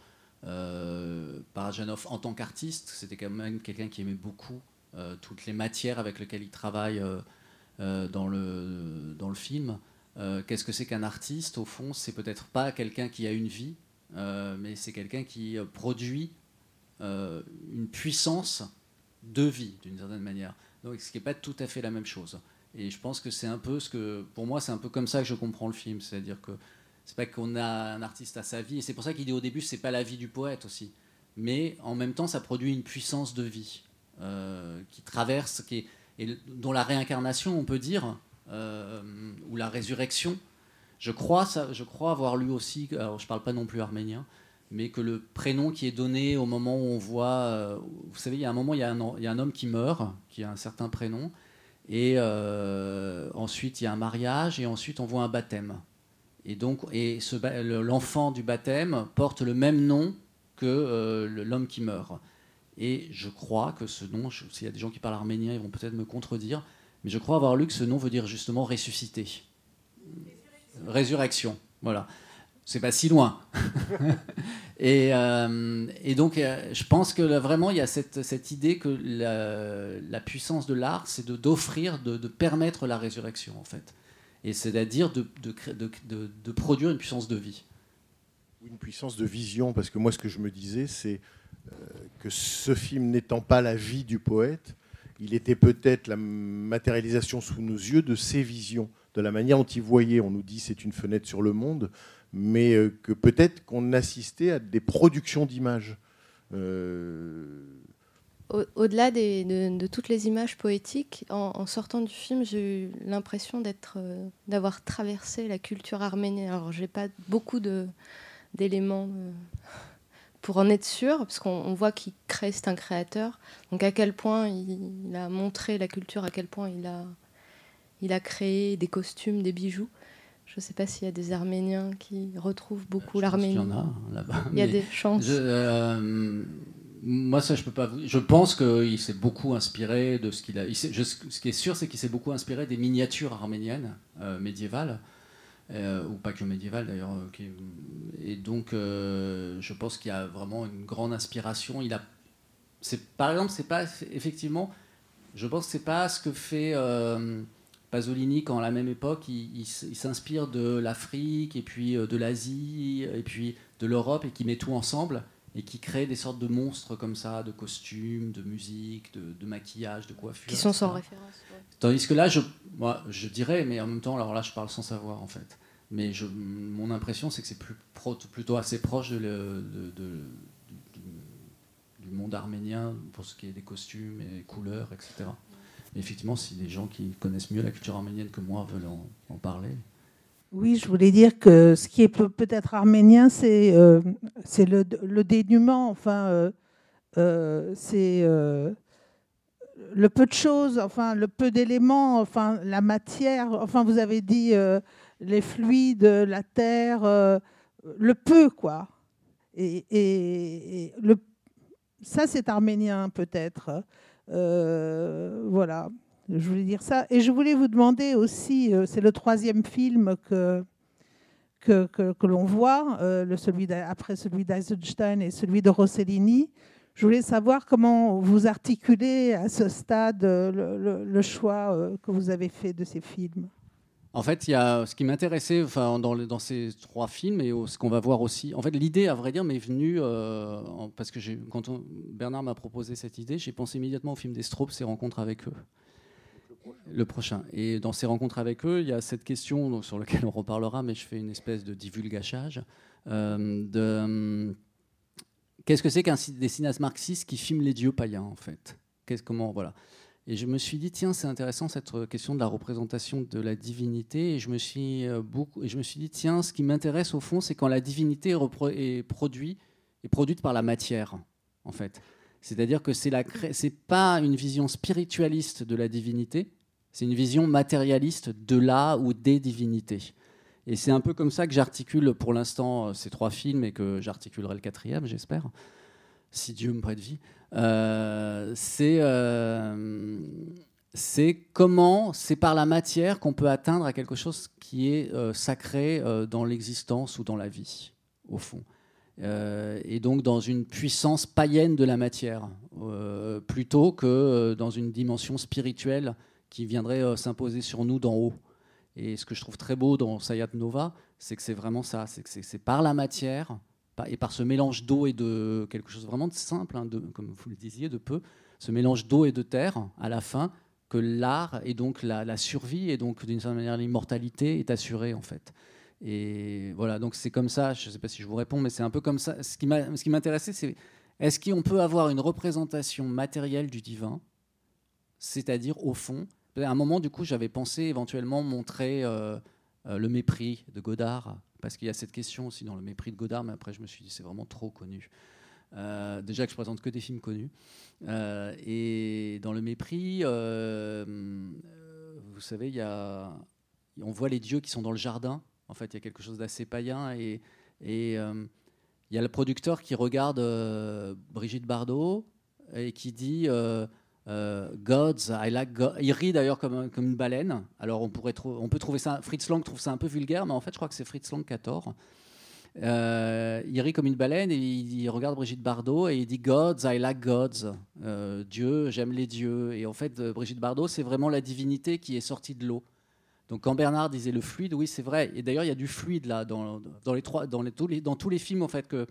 euh, Parajanov en tant qu'artiste. C'était quand même quelqu'un qui aimait beaucoup euh, toutes les matières avec lesquelles il travaille euh, euh, dans, le, dans le film. Euh, qu'est-ce que c'est qu'un artiste? Au fond, c'est peut-être pas quelqu'un qui a une vie, euh, mais c'est quelqu'un qui euh, produit euh, une puissance de vie d'une certaine manière. Donc, ce qui n'est pas tout à fait la même chose. Et je pense que c'est un peu ce que, pour moi, c'est un peu comme ça que je comprends le film, c'est-à-dire que c'est pas qu'on a un artiste à sa vie, et c'est pour ça qu'il dit au début, c'est pas la vie du poète aussi, mais en même temps, ça produit une puissance de vie euh, qui traverse, qui est, et dont la réincarnation, on peut dire, euh, ou la résurrection. Je crois, ça, je crois avoir lu aussi, alors je parle pas non plus arménien, mais que le prénom qui est donné au moment où on voit, euh, vous savez, il y a un moment, il y a un, il y a un homme qui meurt, qui a un certain prénom, et euh, ensuite il y a un mariage, et ensuite on voit un baptême. Et donc, et l'enfant du baptême porte le même nom que euh, l'homme qui meurt. Et je crois que ce nom, s'il y a des gens qui parlent arménien, ils vont peut-être me contredire, mais je crois avoir lu que ce nom veut dire justement ressuscité. Résurrection, voilà. C'est pas si loin. Et, euh, et donc, euh, je pense que vraiment, il y a cette, idée que la, puissance de l'art, c'est d'offrir, de, permettre la résurrection, en fait. Et c'est-à-dire de- de produire une puissance de vie. Une puissance de vision, parce que moi, ce que je me disais, c'est euh, que ce film n'étant pas la vie du poète, il était peut-être la matérialisation sous nos yeux de ses visions, de la manière dont il voyait. On nous dit c'est une fenêtre sur le monde, mais euh, que peut-être qu'on assistait à des productions d'images. Euh, Au- Au-delà de, toutes les images poétiques, en, sortant du film, j'ai eu l'impression euh, d'avoir traversé la culture arménienne. Alors, j'ai pas beaucoup d'éléments pour en être sûr, parce qu'on on voit qu'il crée, c'est un créateur. Donc, à quel point il, il a montré la culture, à quel point il a, il a créé des costumes, des bijoux. Je ne sais pas s'il y a des Arméniens qui retrouvent beaucoup Il l'Arménie. y en a là-bas. Il y a des chances. je- euh, moi, ça, je peux pas. vous- Je pense qu'il s'est beaucoup inspiré de ce qu'il a. il je- ce qui est sûr, c'est qu'il s'est beaucoup inspiré des miniatures arméniennes euh, médiévales, euh, ou pas que médiévales d'ailleurs. euh, Et donc, euh, je pense qu'il y a vraiment une grande inspiration. Il a. Par exemple, c'est pas effectivement. Je pense que c'est pas ce que fait. Pasolini, quand à la même époque, il, il s- il s'inspire de l'Afrique, et puis euh, de l'Asie, et puis de l'Europe, et qui met tout ensemble, et qui crée des sortes de monstres comme ça, de costumes, de musique, de, de maquillage, de coiffure. Qui sont sans référence. ouais. Tandis que là, je, moi, je dirais, mais en même temps, alors là, je parle sans savoir, en fait. Mais je, mon impression, c'est que c'est plus pro- plutôt assez proche de le- de- de- du, du monde arménien pour ce qui est des costumes et couleurs, etc. Effectivement, si les gens qui connaissent mieux la culture arménienne que moi veulent en, parler. Oui, je voulais dire que ce qui est peut- peut-être arménien, c'est euh, le, le dénuement. Enfin, euh, euh, c'est euh, le peu de choses, enfin, le peu d'éléments, enfin, la matière. Enfin, vous avez dit les fluides, la terre, le peu, quoi. Et, ça, c'est arménien, peut-être. Euh, voilà. Je voulais dire ça. Et je voulais vous demander aussi, euh, c'est le troisième film que, que, que, l'on voit, euh, le, celui après celui d'Eisenstein et celui de Rossellini. Je voulais savoir comment vous articulez à ce stade le, choix que vous avez fait de ces films. En fait, il y a ce qui m'intéressait enfin, dans, ces trois films et ce qu'on va voir aussi. En fait, l'idée, à vrai dire, m'est venue euh, parce que quand Bernard m'a proposé cette idée, j'ai pensé immédiatement au film des Stropes, ses rencontres avec eux. Le prochain. Et dans ces rencontres avec eux, il y a cette question donc, sur laquelle on reparlera, mais je fais une espèce de divulgachage. euh, de, Qu'est-ce que c'est qu'un des cinéastes marxistes qui filment les dieux païens, en fait? Comment, voilà. Et je me suis dit, tiens, c'est intéressant cette euh, question de la représentation de la divinité. Et je me suis, euh, beaucoup, et je me suis dit, tiens, ce qui m'intéresse au fond, c'est quand la divinité est, repro- est produit, est produite par la matière, en fait. C'est-à-dire que c'est c'est pas une vision spiritualiste de la divinité, c'est une vision matérialiste de la ou des divinités. Et c'est un peu comme ça que j'articule pour l'instant euh, ces trois films et que j'articulerai le quatrième, j'espère, si Dieu me prête vie. Euh, c'est euh, c'est comment c'est par la matière qu'on peut atteindre à quelque chose qui est euh, sacré dans l'existence ou dans la vie, au fond. Et donc dans une puissance païenne de la matière, plutôt que dans une dimension spirituelle qui viendrait s'imposer sur nous d'en haut. Et ce que je trouve très beau dans Sayat Nova, c'est que c'est vraiment ça, c'est que c'est- par la matière et par ce mélange d'eau et de quelque chose vraiment de simple, hein, comme vous le disiez, de peu, ce mélange d'eau et de terre à la fin, que l'art et donc la, survie et donc d'une certaine manière l'immortalité est assurée en fait. Et voilà, donc c'est comme ça, je ne sais pas si je vous réponds, mais c'est un peu comme ça. Ce qui m'a- ce qui m'intéressait, c'est est-ce qu'on peut avoir une représentation matérielle du divin, c'est-à-dire au fond, à un moment, du coup, j'avais pensé éventuellement montrer euh, euh, le mépris de Godard, parce qu'il y a cette question aussi dans le mépris de Godard, mais après, je me suis dit, c'est vraiment trop connu. Euh, déjà que je présente que des films connus. Euh, et dans le mépris, euh, vous savez, y a, on voit les dieux qui sont dans le jardin. En fait, il y a quelque chose d'assez païen. Et, il y a le producteur qui regarde Brigitte Bardot et qui dit euh, Gods, I like God. Il rit d'ailleurs comme, un- comme une baleine. Alors on, pourrait on peut trouver ça. Fritz Lang trouve ça un peu vulgaire, mais en fait, je crois que c'est Fritz Lang qui a tort. Euh, il rit comme une baleine et il, il regarde Brigitte Bardot et il dit Gods, I like gods. Euh, Dieu, j'aime les dieux. Et en fait, euh, Brigitte Bardot, c'est vraiment la divinité qui est sortie de l'eau. Donc quand Bernard disait le fluide, oui, c'est vrai. Et d'ailleurs, il y a du fluide là dans, dans les trois, dans, les, tous les, dans tous les films en fait que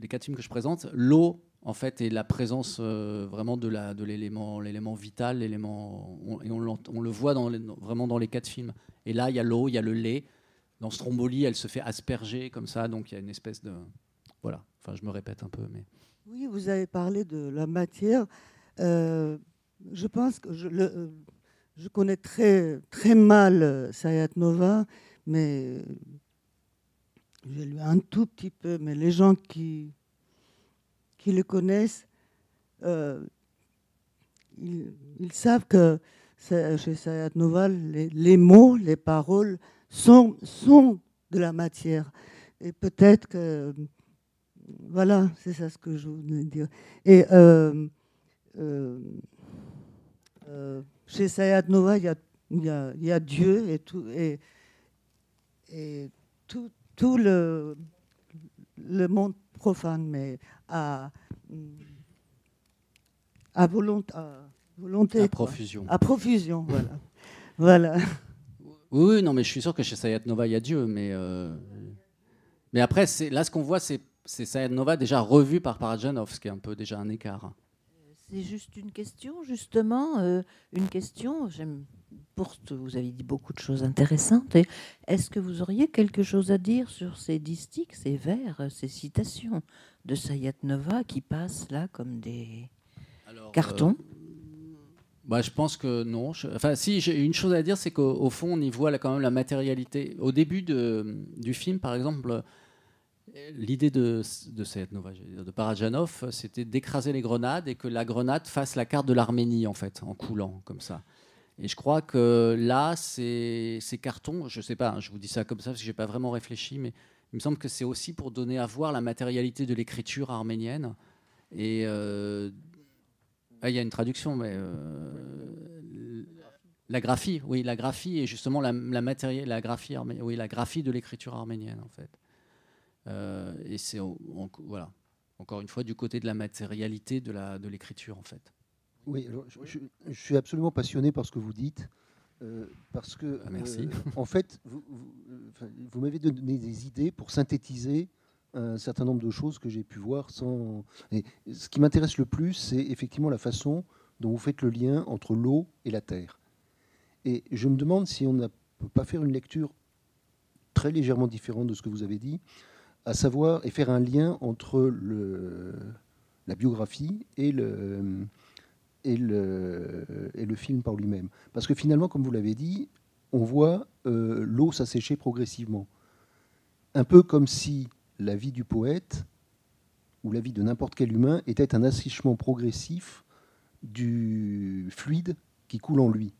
les quatre films que je présente, l'eau en fait est la présence euh, vraiment de l'élément vital, l'élément on- et on, le voit vraiment dans les quatre films. Et là, il y a l'eau, il y a le lait. Dans Stromboli, elle se fait asperger comme ça, donc il y a une espèce de voilà. Enfin, je me répète un peu, mais Oui, vous avez parlé de la matière. Euh, je pense que je, connais très, très mal euh, Sayat Nova, mais j'ai lu un tout petit peu. Mais les gens qui, qui le connaissent, euh, ils, savent que chez Sayat Nova, les, mots, les paroles sont, sont de la matière. Et peut-être que voilà, c'est ça ce que je voulais dire. Et euh, euh, chez Sayat Nova, il y a, Dieu et tout, et, et tout, tout le, le monde profane, mais à, à, volonté, à volonté. À quoi. profusion. À profusion, voilà. voilà. Oui, oui, non, mais je suis sûr que chez Sayat Nova, il y a Dieu, mais euh, mais après, c'est là ce qu'on voit, c'est c'est Sayat Nova déjà revu par Parajanov, ce qui est un peu déjà un écart. C'est juste une question, justement, euh, une question. J'aime pour vous avez dit beaucoup de choses intéressantes. Est-ce que vous auriez quelque chose à dire sur ces distiques, ces vers, ces citations de Sayat Nova qui passent là comme des cartons? Bah, je pense que non. Je- Enfin, si, j'ai une chose à dire, c'est qu'au au fond, on y voit là, quand même la matérialité. Au début de- du film, par exemple, euh, l'idée de, de Sayat Nova, de Parajanov, c'était d'écraser les grenades et que la grenade fasse la carte de l'Arménie, en fait, en coulant, comme ça. Et je crois que là, ces, cartons, je sais pas, hein, je vous dis ça comme ça parce que j'ai pas vraiment réfléchi, mais il me semble que c'est aussi pour donner à voir la matérialité de l'écriture arménienne. Et euh, ah, il y a une traduction, mais euh, la graphie, oui, la graphie est justement la, la la graphie, oui, la graphie de l'écriture arménienne en fait. Euh, et c'est voilà, encore une fois du côté de la matérialité de la de l'écriture en fait. Oui, alors, je, je- je suis absolument passionné par ce que vous dites. euh, parce que, Ah, merci. euh, en fait, vous, vous- euh, vous m'avez donné des idées pour synthétiser un certain nombre de choses que j'ai pu voir sans. Et ce qui m'intéresse le plus, c'est effectivement la façon dont vous faites le lien entre l'eau et la terre. Et je me demande si on ne peut pas faire une lecture très légèrement différente de ce que vous avez dit, à savoir et faire un lien entre le, la biographie et le, et le, et film par lui-même. Parce que finalement, comme vous l'avez dit, on voit euh, l'eau s'assécher progressivement. Un peu comme si la vie du poète, ou la vie de n'importe quel humain, était un assèchement progressif du fluide qui coule en lui.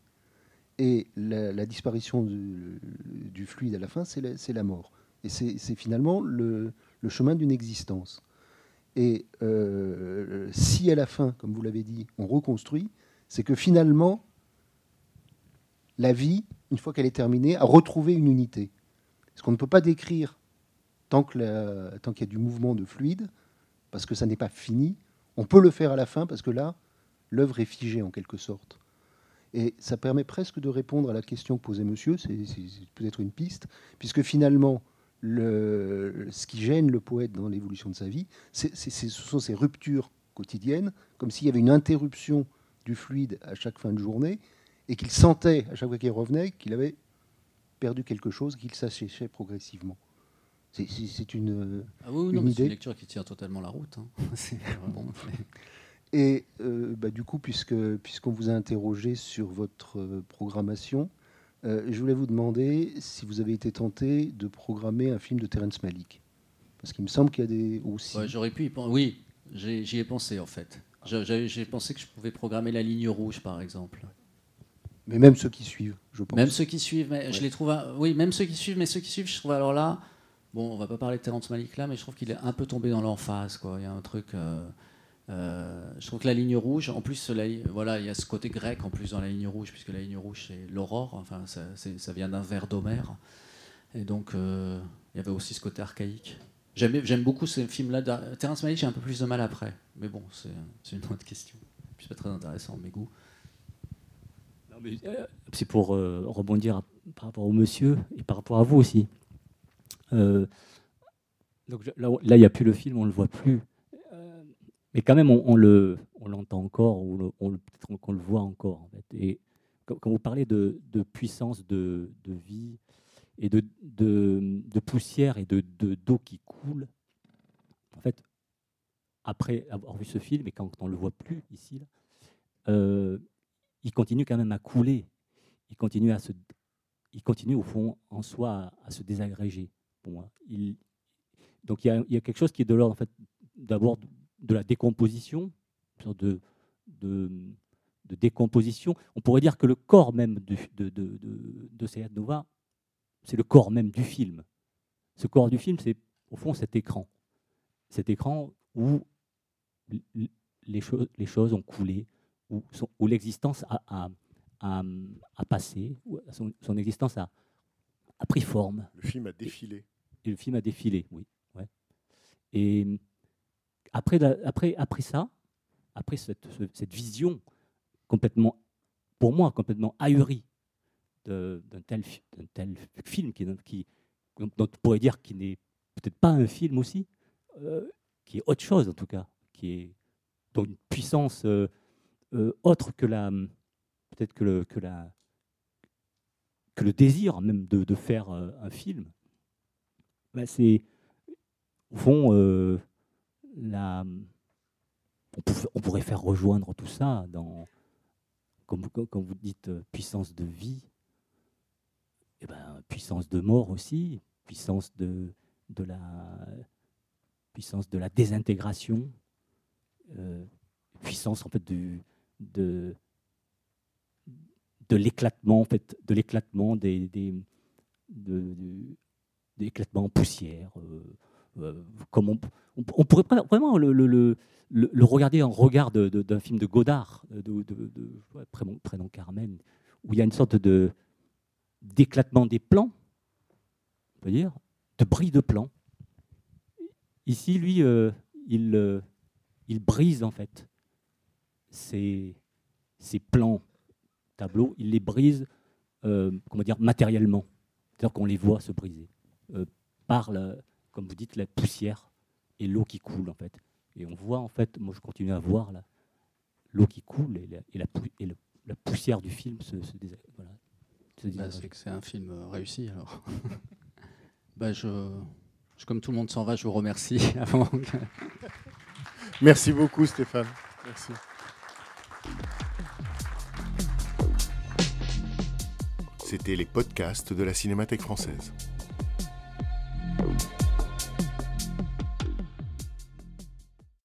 Et la, disparition du, fluide à la fin, c'est la, la mort. Et c'est finalement le, le chemin d'une existence. Et euh, si à la fin, comme vous l'avez dit, on reconstruit, c'est que finalement, la vie, une fois qu'elle est terminée, a retrouvé une unité. Parce qu'on ne peut pas décrire tant qu'il y a du mouvement de fluide, parce que ça n'est pas fini. On peut le faire à la fin, parce que là, l'œuvre est figée en quelque sorte. Et ça permet presque de répondre à la question que posait monsieur, c'est peut-être une piste, puisque finalement, le, ce qui gêne le poète dans l'évolution de sa vie, ce sont ces ruptures quotidiennes, comme s'il y avait une interruption du fluide à chaque fin de journée, et qu'il sentait à chaque fois qu'il revenait qu'il avait perdu quelque chose, qu'il s'asséchait progressivement. C'est- une, Ah oui, une une lecture qui tient totalement la route. hein. Vraiment- Et euh, bah, du coup, puisque puisqu'on vous a interrogé sur votre euh, programmation, euh, je voulais vous demander si vous avez été tenté de programmer un film de Terrence Malick. Parce qu'il me semble qu'il y a des aussi. Ouais, J'aurais pu y penser. Oui, j'y ai pensé en fait. J'ai pensé que je pouvais programmer la ligne rouge par exemple. Mais même ceux qui suivent, je pense. Même ceux qui suivent, mais je les trouve. Oui, même ceux qui suivent, mais ceux qui suivent, je trouve alors là. Bon, on va pas parler de Terrence Malick là, mais je trouve qu'il est un peu tombé dans l'emphase, quoi. Il y a un truc. euh, euh, je trouve que la ligne rouge, en plus, la voilà, il y a ce côté grec en plus dans la ligne rouge, puisque la ligne rouge c'est l'aurore. Enfin, ça, vient d'un vers d'Homère. Et donc, euh, il y avait aussi ce côté archaïque. J'aime beaucoup ces films-là. Terrence Malick, j'ai un peu plus de mal après. Mais bon, c'est une autre question. C'est pas très intéressant, mes goûts. Euh, C'est pour rebondir par rapport au monsieur et par rapport à vous aussi. Donc là, il n'y a plus le film, on ne le voit plus. Mais quand même, on, le, on l'entend encore, ou on peut-être qu'on le voit encore. Et quand, vous parlez de, de puissance de, de vie et de, de, poussière et de de- d'eau qui coule, en fait, après avoir vu ce film et quand on ne le voit plus ici, euh, il continue quand même à couler. Il continue à se, il continue au fond en soi à, se désagréger. Pour moi, donc il y, a, il y a quelque chose qui est de l'ordre en fait d'abord de, la décomposition, une sorte de, de, de décomposition. On pourrait dire que le corps même du- de, de, de, de Sayat Nova, c'est le corps même du film. Ce corps du film, c'est au fond cet écran, cet écran où les choses, les choses ont coulé, où, son- où l'existence a, a, a- a passé, où son, son existence a, a pris forme. Le film a défilé. Et le film a défilé, oui. Ouais. Et après, ça, après cette, ce- cette vision complètement, pour moi, complètement ahurie d'un tel, tel film qui, dont on pourrait dire qu'il n'est peut-être pas un film aussi, euh, qui est autre chose en tout cas, qui est dans une puissance euh, euh, autre que la, peut-être que le, désir même de, faire un film. Ben, c'est au fond on, pourrait faire rejoindre tout ça dans, comme, vous- dites, euh, puissance de vie, et ben, puissance de mort aussi, puissance de, la puissance de la désintégration, euh, puissance en fait de, l'éclatement en de l'éclatement des, en poussière. euh, comme on, pourrait vraiment le, regarder en regard d'un film de Godard, de, de, prénom, Carmen, où il y a une sorte de d'éclatement des plans, on peut dire, de bris de plans. Ici, lui, euh, il, euh, brise en fait ces plans tableaux, il les brise, euh, comment dire, matériellement. C'est-à-dire qu'on les voit se briser euh, par, comme vous dites, la poussière et l'eau qui coule en fait. Et on voit en fait, moi je continue à voir la- l'eau qui coule et la, et la, pou- et le- la poussière du film se, se, dés- voilà, se Bah, c'est que c'est un film euh, réussi alors. bah, je, je- comme tout le monde s'en va, je vous remercie avant. que- Merci beaucoup, Stéphane. Merci. C'était les podcasts de la Cinémathèque française.